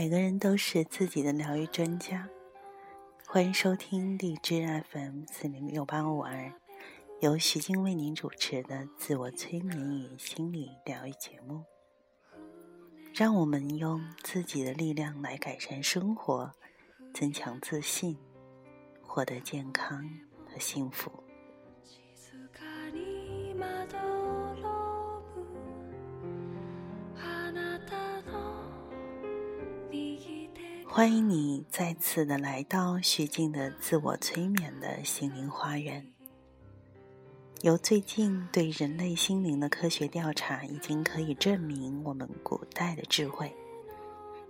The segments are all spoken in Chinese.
每个人都是自己的疗愈专家。欢迎收听荔枝 FM 四零六八五二，由徐静为您主持的自我催眠与心理疗愈节目。让我们用自己的力量来改善生活，增强自信，获得健康和幸福。欢迎你再次的来到徐静的自我催眠的心灵花园。由最近对人类心灵的科学调查，已经可以证明我们古代的智慧，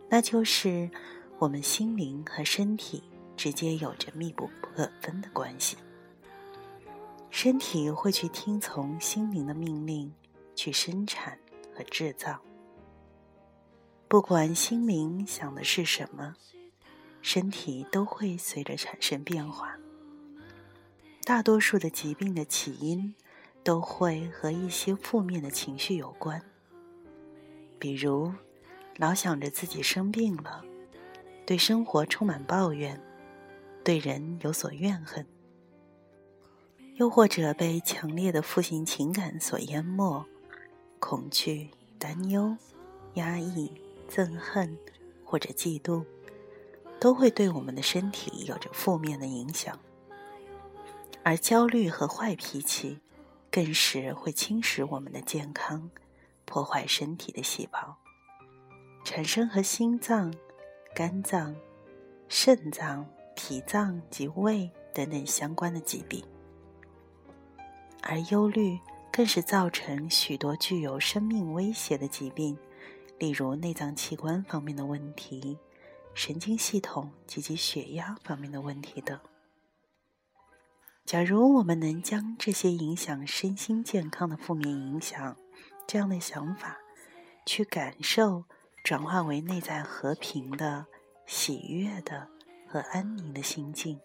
那就是我们心灵和身体直接有着密不可分的关系。身体会去听从心灵的命令，去生产和制造。不管心灵想的是什么，身体都会随着产生变化。大多数的疾病的起因都会和一些负面的情绪有关，比如老想着自己生病了，对生活充满抱怨，对人有所怨恨，又或者被强烈的负性情感所淹没，恐惧、担忧、压抑。憎恨或者嫉妒，都会对我们的身体有着负面的影响；而焦虑和坏脾气，更是会侵蚀我们的健康，破坏身体的细胞，产生和心脏、肝脏、肾脏、脾脏及胃等等相关的疾病；而忧虑更是造成许多具有生命威胁的疾病。例如内脏器官方面的问题、神经系统及其血压方面的问题等。假如我们能将这些影响身心健康的负面影响，这样的想法，去感受，转化为内在和平的、喜悦的和安宁的心境，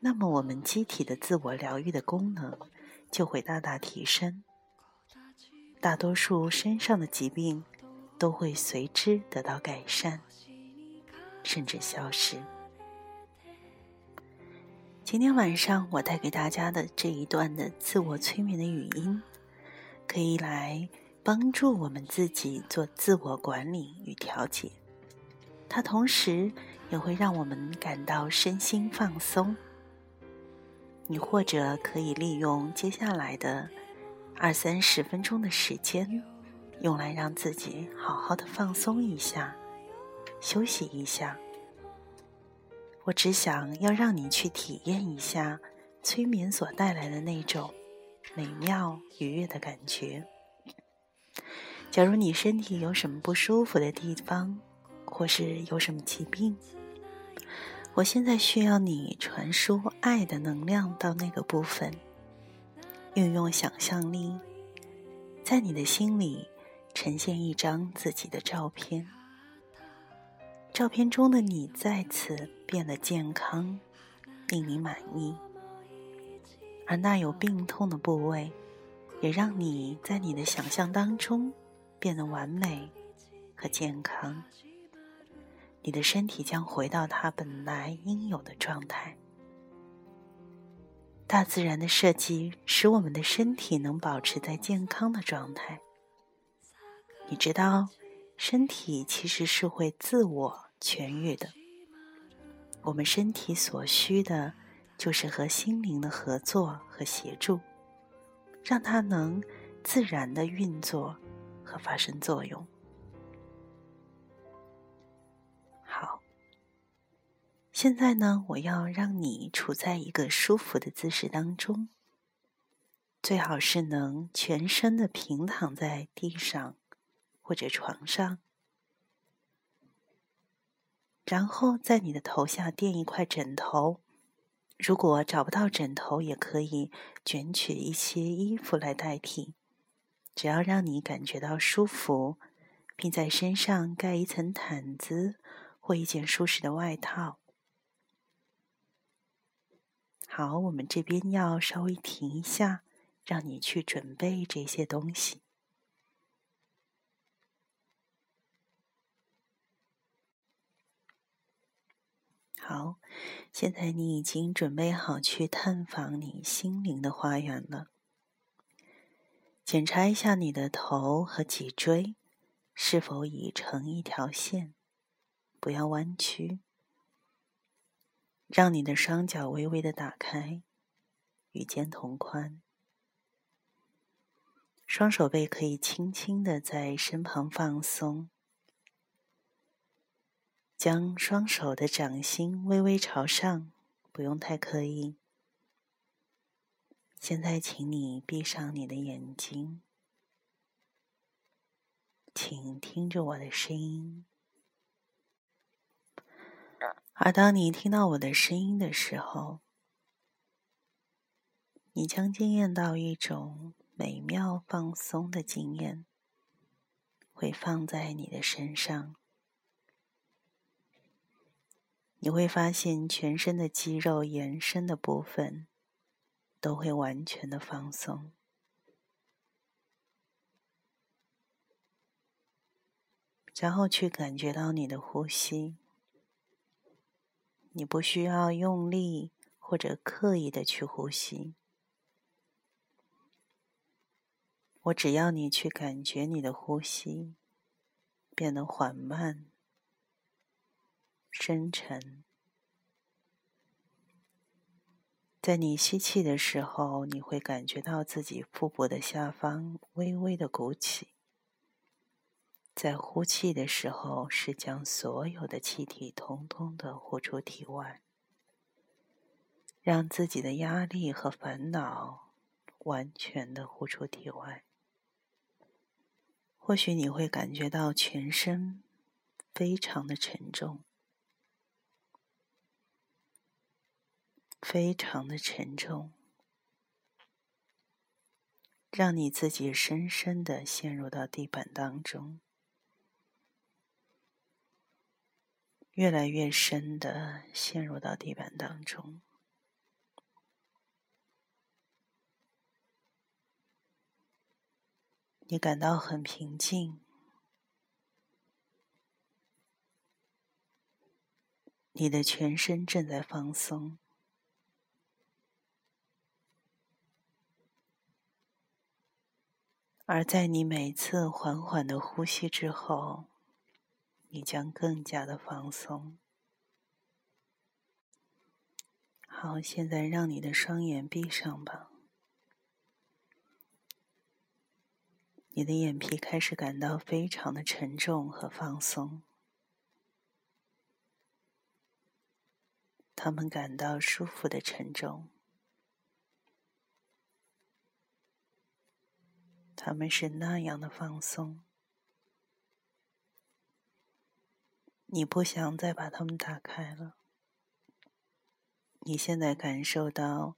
那么我们机体的自我疗愈的功能就会大大提升。大多数身上的疾病。都会随之得到改善，甚至消失。今天晚上我带给大家的这一段的自我催眠的语音，可以来帮助我们自己做自我管理与调节。它同时也会让我们感到身心放松。你或者可以利用接下来的二三十分钟的时间。用来让自己好好的放松一下，休息一下。我只想要让你去体验一下催眠所带来的那种美妙愉悦的感觉。假如你身体有什么不舒服的地方，或是有什么疾病，我现在需要你传输爱的能量到那个部分，运用想象力，在你的心里。呈现一张自己的照片，照片中的你再次变得健康，令你满意，而那有病痛的部位，也让你在你的想象当中变得完美和健康。你的身体将回到它本来应有的状态。大自然的设计使我们的身体能保持在健康的状态。你知道，身体其实是会自我痊愈的。我们身体所需的，就是和心灵的合作和协助，让它能自然的运作和发生作用。好，现在呢，我要让你处在一个舒服的姿势当中，最好是能全身的平躺在地上。或者床上，然后在你的头下垫一块枕头。如果找不到枕头，也可以卷取一些衣服来代替。只要让你感觉到舒服，并在身上盖一层毯子或一件舒适的外套。好，我们这边要稍微停一下，让你去准备这些东西。好，现在你已经准备好去探访你心灵的花园了。检查一下你的头和脊椎是否已成一条线，不要弯曲。让你的双脚微微的打开，与肩同宽。双手背可以轻轻的在身旁放松，将双手的掌心微微朝上，不用太刻意。现在，请你闭上你的眼睛，请听着我的声音。而当你听到我的声音的时候，你将惊艳到一种。美妙放松的经验会放在你的身上，你会发现全身的肌肉延伸的部分都会完全的放松，然后去感觉到你的呼吸，你不需要用力或者刻意的去呼吸。我只要你去感觉你的呼吸变得缓慢、深沉。在你吸气的时候，你会感觉到自己腹部的下方微微的鼓起；在呼气的时候，是将所有的气体通通的呼出体外，让自己的压力和烦恼完全的呼出体外。或许你会感觉到全身非常的沉重，非常的沉重，让你自己深深的陷入到地板当中，越来越深的陷入到地板当中。你感到很平静，你的全身正在放松，而在你每次缓缓的呼吸之后，你将更加的放松。好，现在让你的双眼闭上吧。你的眼皮开始感到非常的沉重和放松，他们感到舒服的沉重，他们是那样的放松，你不想再把它们打开了。你现在感受到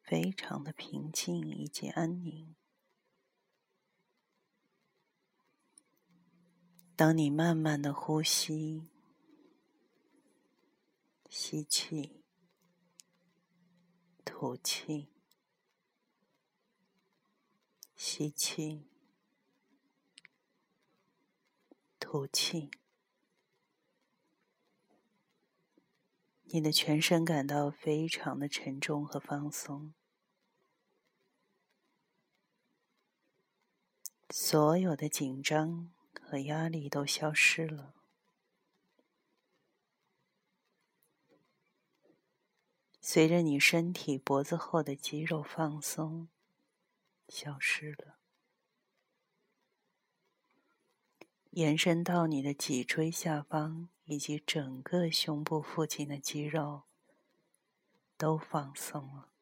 非常的平静以及安宁。当你慢慢的呼吸，吸气，吐气，吸气，吐气，你的全身感到非常的沉重和放松，所有的紧张。和压力都消失了，随着你身体脖子后的肌肉放松，消失了，延伸到你的脊椎下方以及整个胸部附近的肌肉都放松了，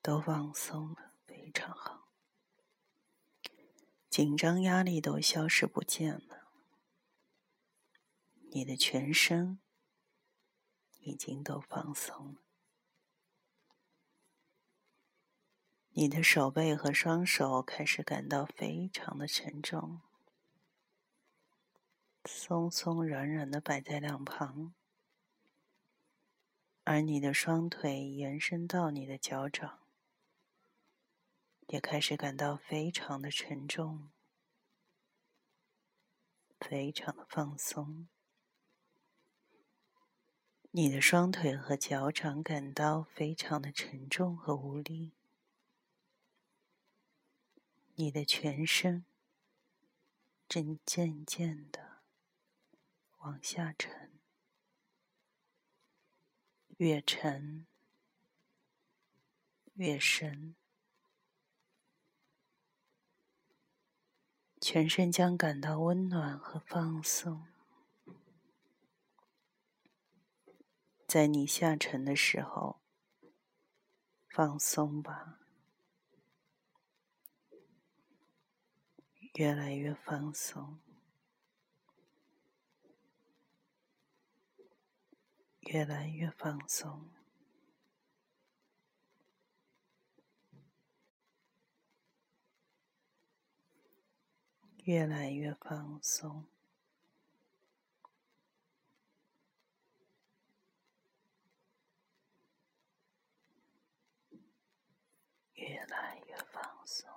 都放松了，非常好。紧张、压力都消失不见了，你的全身已经都放松了，你的手背和双手开始感到非常的沉重，松松软软的摆在两旁，而你的双腿延伸到你的脚掌。也开始感到非常的沉重，非常的放松。你的双腿和脚掌感到非常的沉重和无力，你的全身正渐渐的往下沉，越沉越深，全身将感到温暖和放松。在你下沉的时候，放松吧，越来越放松，越来越放松，越来越放松。越来越放松，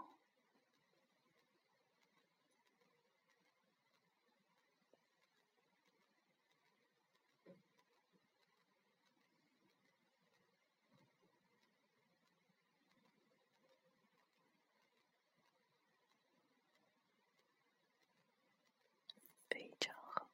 非常好。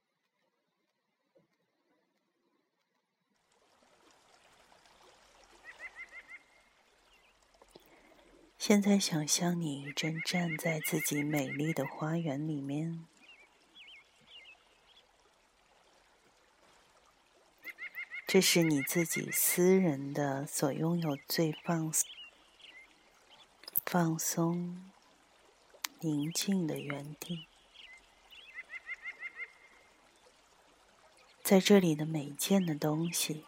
现在想象你正站在自己美丽的花园里面，这是你自己私人的、所拥有最放放松、宁静的园地。在这里的每一件的东西，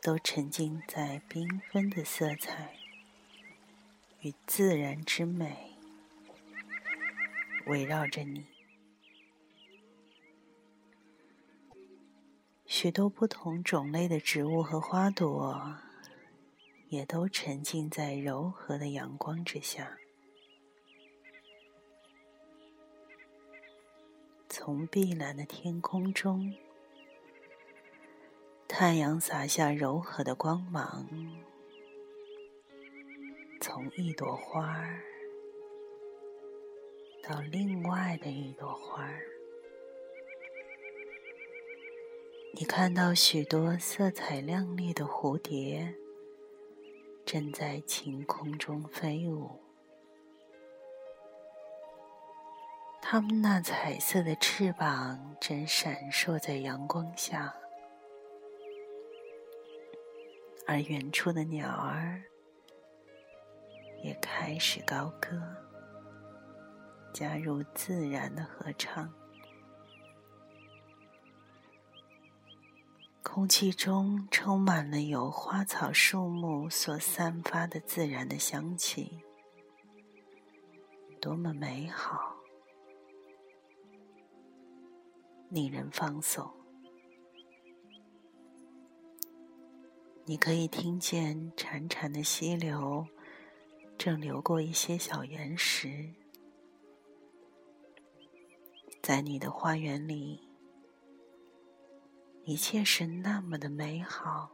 都沉浸在缤纷的色彩。与自然之美围绕着你，许多不同种类的植物和花朵也都沉浸在柔和的阳光之下。从碧蓝的天空中，太阳洒下柔和的光芒。从一朵花儿到另外的一朵花儿，你看到许多色彩亮丽的蝴蝶正在晴空中飞舞，它们那彩色的翅膀正闪烁在阳光下，而远处的鸟儿。也开始高歌，加入自然的合唱。空气中充满了由花草树木所散发的自然的香气，多么美好，令人放松。你可以听见潺潺的溪流。正流过一些小岩石，在你的花园里，一切是那么的美好、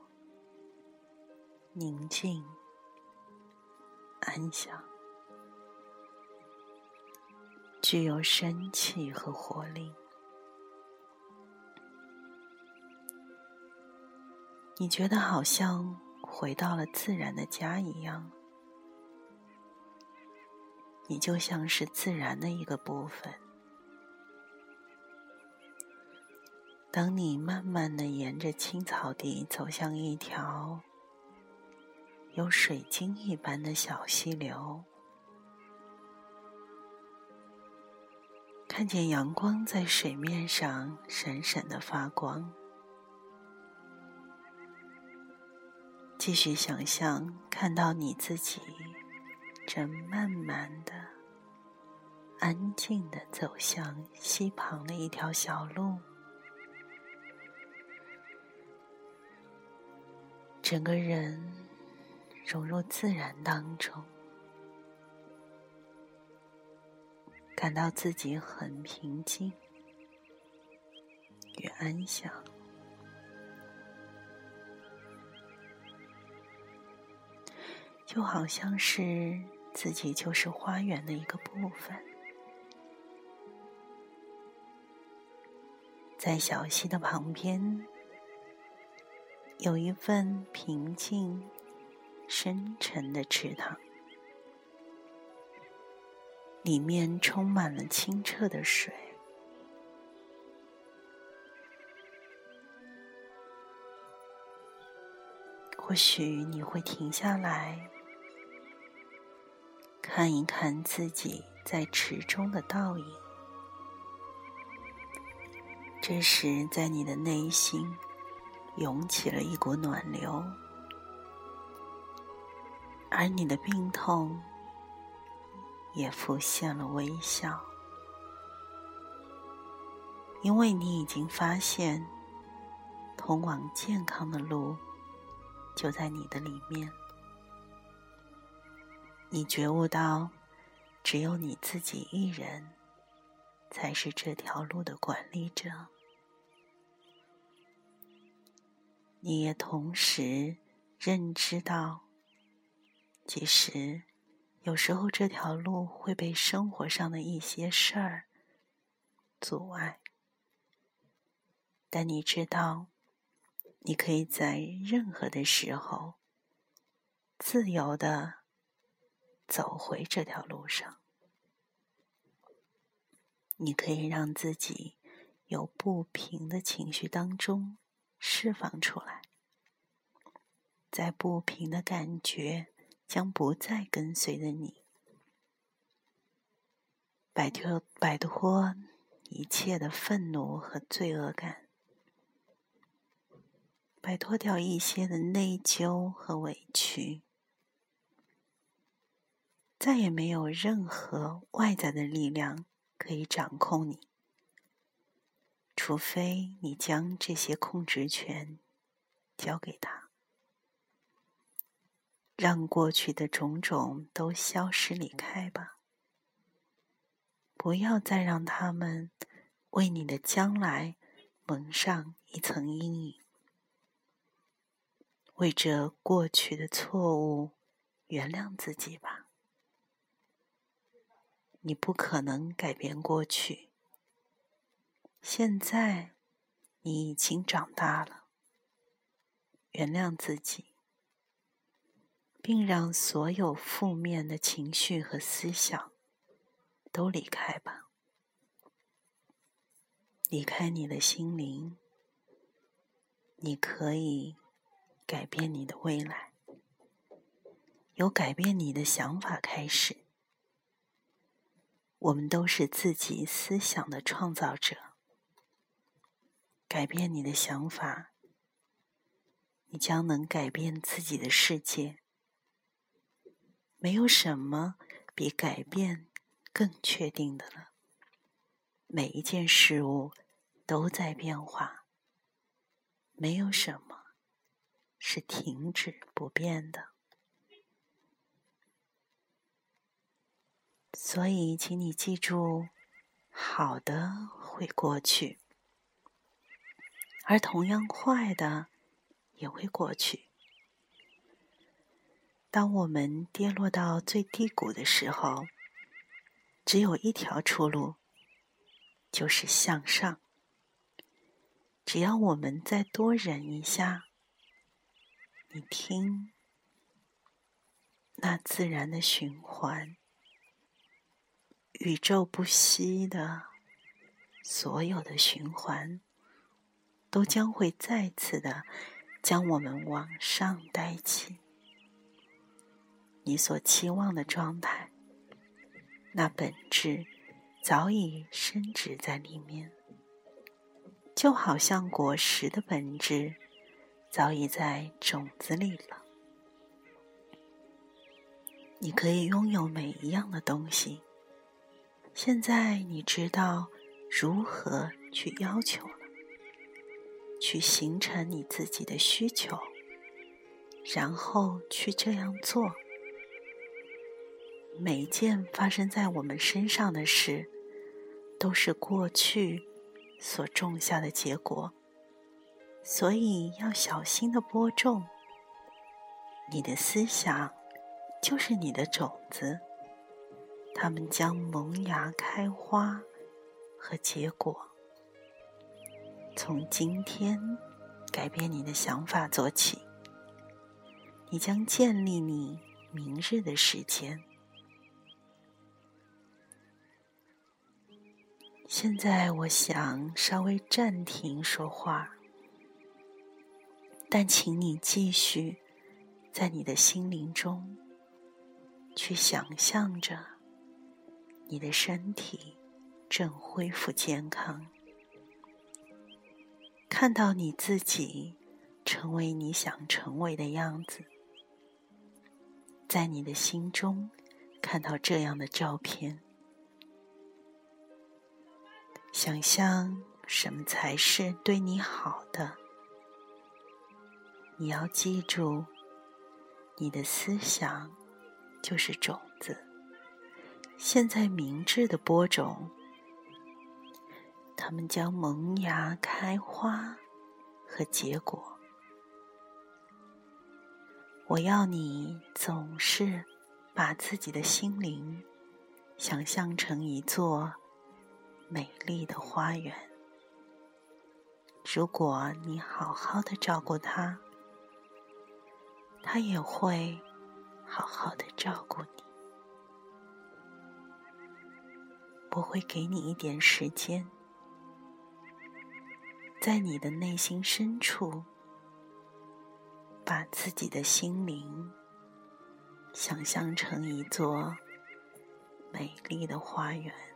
宁静、安详，具有生气和活力。你觉得好像回到了自然的家一样。你就像是自然的一个部分。当你慢慢的沿着青草地走向一条有水晶一般的小溪流，看见阳光在水面上闪闪的发光，继续想象看到你自己。正慢慢的、安静的走向溪旁的一条小路。整个人融入自然当中，感到自己很平静与安详。就好像是自己就是花园的一个部分。在小溪的旁边，有一份平静、深沉的池塘，里面充满了清澈的水。或许你会停下来，看一看自己在池中的倒影。这时，在你的内心涌起了一股暖流，而你的病痛也浮现了微笑，因为你已经发现通往健康的路就在你的里面。你觉悟到，只有你自己一人才是这条路的管理者。你也同时认知到，其实有时候这条路会被生活上的一些事儿阻碍，但你知道，你可以在任何的时候自由的走回这条路上。你可以让自己有不平的情绪当中。释放出来，在不平的感觉将不再跟随着你，摆脱摆脱一切的愤怒和罪恶感，摆脱掉一些的内疚和委屈，再也没有任何外在的力量可以掌控你。除非你将这些控制权交给他，让过去的种种都消失离开吧。不要再让他们为你的将来蒙上一层阴影。为这过去的错误原谅自己吧。你不可能改变过去。现在，你已经长大了。原谅自己，并让所有负面的情绪和思想都离开吧。离开你的心灵，你可以改变你的未来。由改变你的想法开始。我们都是自己思想的创造者。改变你的想法，你将能改变自己的世界。没有什么比改变更确定的了。每一件事物都在变化，没有什么是停止不变的。所以，请你记住，好的会过去。而同样坏的也会过去。当我们跌落到最低谷的时候，只有一条出路，就是向上。只要我们再多忍一下，你听，那自然的循环，宇宙不息的所有的循环。都将会再次的将我们往上带起，你所期望的状态，那本质早已深植在里面，就好像果实的本质早已在种子里了。你可以拥有每一样的东西，现在你知道如何去要求了。去形成你自己的需求，然后去这样做。每一件发生在我们身上的事，都是过去所种下的结果，所以要小心的播种。你的思想就是你的种子，它们将萌芽、开花和结果。从今天改变你的想法做起，你将建立你明日的时间。现在，我想稍微暂停说话，但请你继续在你的心灵中。去想象着，你的身体正恢复健康，看到你自己成为你想成为的样子，在你的心中看到这样的照片，想象什么才是对你好的。你要记住，你的思想。就是种，现在明智的播种，它们将萌芽、开花和结果。我要你总是把自己的心灵想象成一座美丽的花园。如果你好好的照顾它，它也会。好好的照顾你，我会给你一点时间，在你的内心深处，把自己的心灵想象成一座美丽的花园。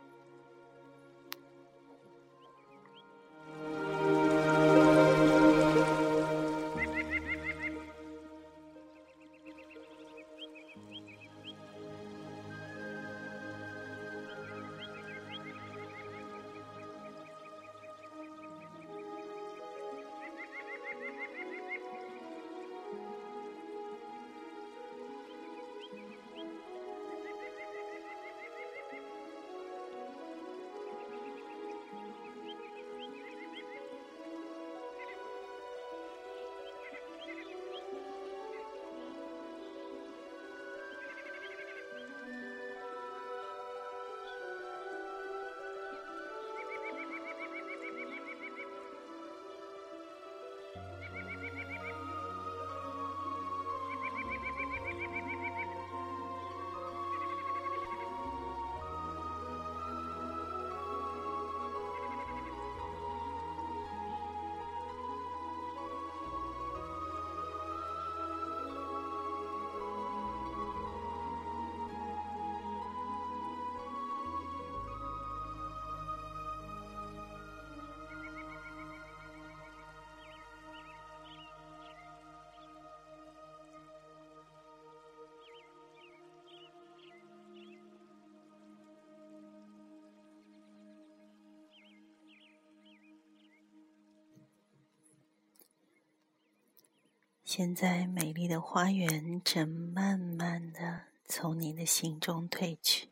现在，美丽的花园正慢慢的从你的心中退去。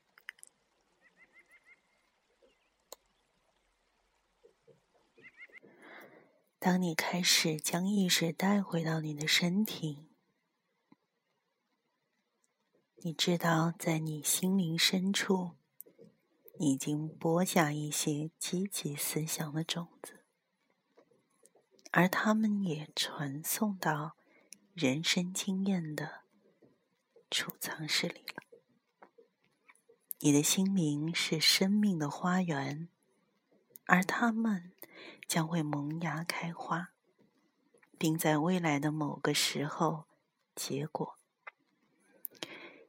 当你开始将意识带回到你的身体，你知道，在你心灵深处，已经播下一些积极思想的种子，而它们也传送到。人生经验的储藏室里了。你的心灵是生命的花园，而它们将会萌芽开花，并在未来的某个时候结果。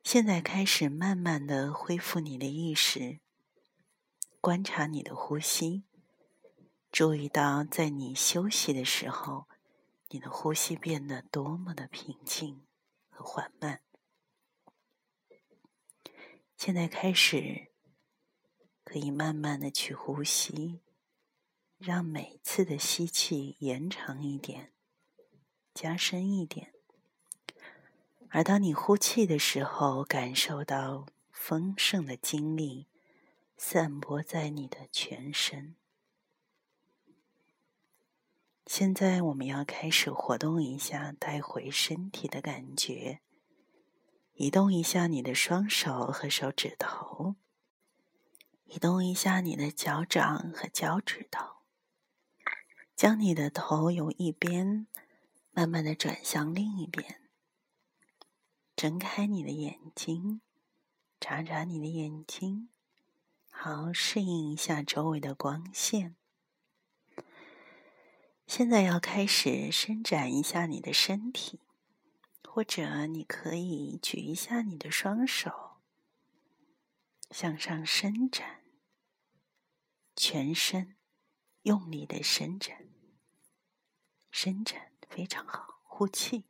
现在开始慢慢的恢复你的意识，观察你的呼吸，注意到在你休息的时候。你的呼吸变得多么的平静和缓慢。现在开始，可以慢慢的去呼吸，让每次的吸气延长一点，加深一点。而当你呼气的时候，感受到丰盛的精力散播在你的全身。现在我们要开始活动一下带回身体的感觉，移动一下你的双手和手指头，移动一下你的脚掌和脚趾头，将你的头由一边慢慢的转向另一边，睁开你的眼睛，眨眨你的眼睛，好，适应一下周围的光线。现在要开始伸展一下你的身体。或者你可以举一下你的双手，向上伸展，全身用力的伸展，伸展非常好。呼气，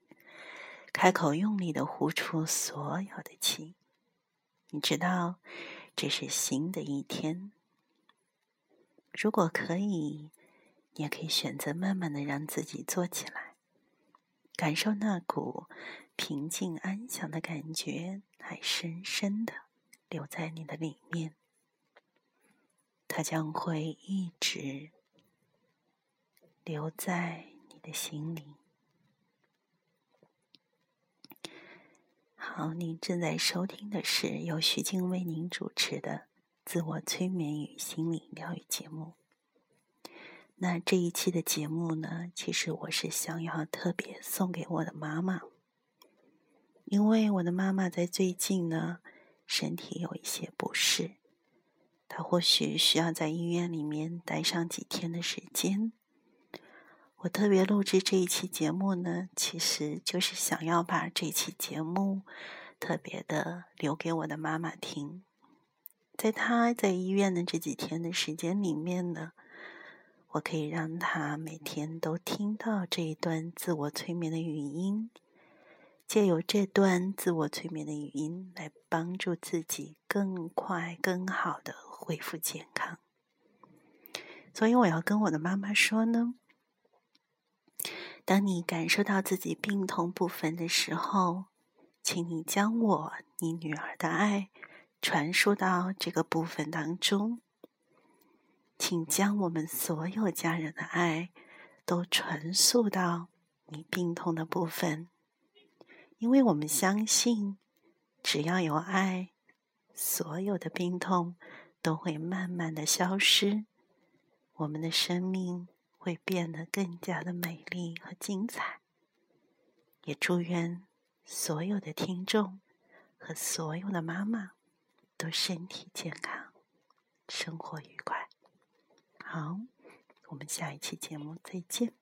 开口用力的呼出所有的气。你知道这是新的一天，如果可以，也可以选择慢慢的让自己坐起来。感受那股平静安详的感觉，还深深的留在你的里面。它将会一直留在你的心里。好，您正在收听的是由徐静为您主持的自我催眠与心理疗愈节目。那这一期的节目呢，其实我是想要特别送给我的妈妈，因为我的妈妈在最近呢身体有一些不适，她或许需要在医院里面待上几天的时间。我特别录制这一期节目呢，其实就是想要把这期节目特别的留给我的妈妈听，在她在医院的这几天的时间里面呢。我可以让他每天都听到这一段自我催眠的语音，借由这段自我催眠的语音来帮助自己更快、更好的恢复健康。所以我要跟我的妈妈说呢：，当你感受到自己病痛部分的时候，请你将我你女儿的爱传输到这个部分当中。请将我们所有家人的爱都传送到你病痛的部分，因为我们相信，只要有爱，所有的病痛都会慢慢的消失，我们的生命会变得更加的美丽和精彩。也祝愿所有的听众和所有的妈妈都身体健康，生活愉快。好，我们下一期节目再见。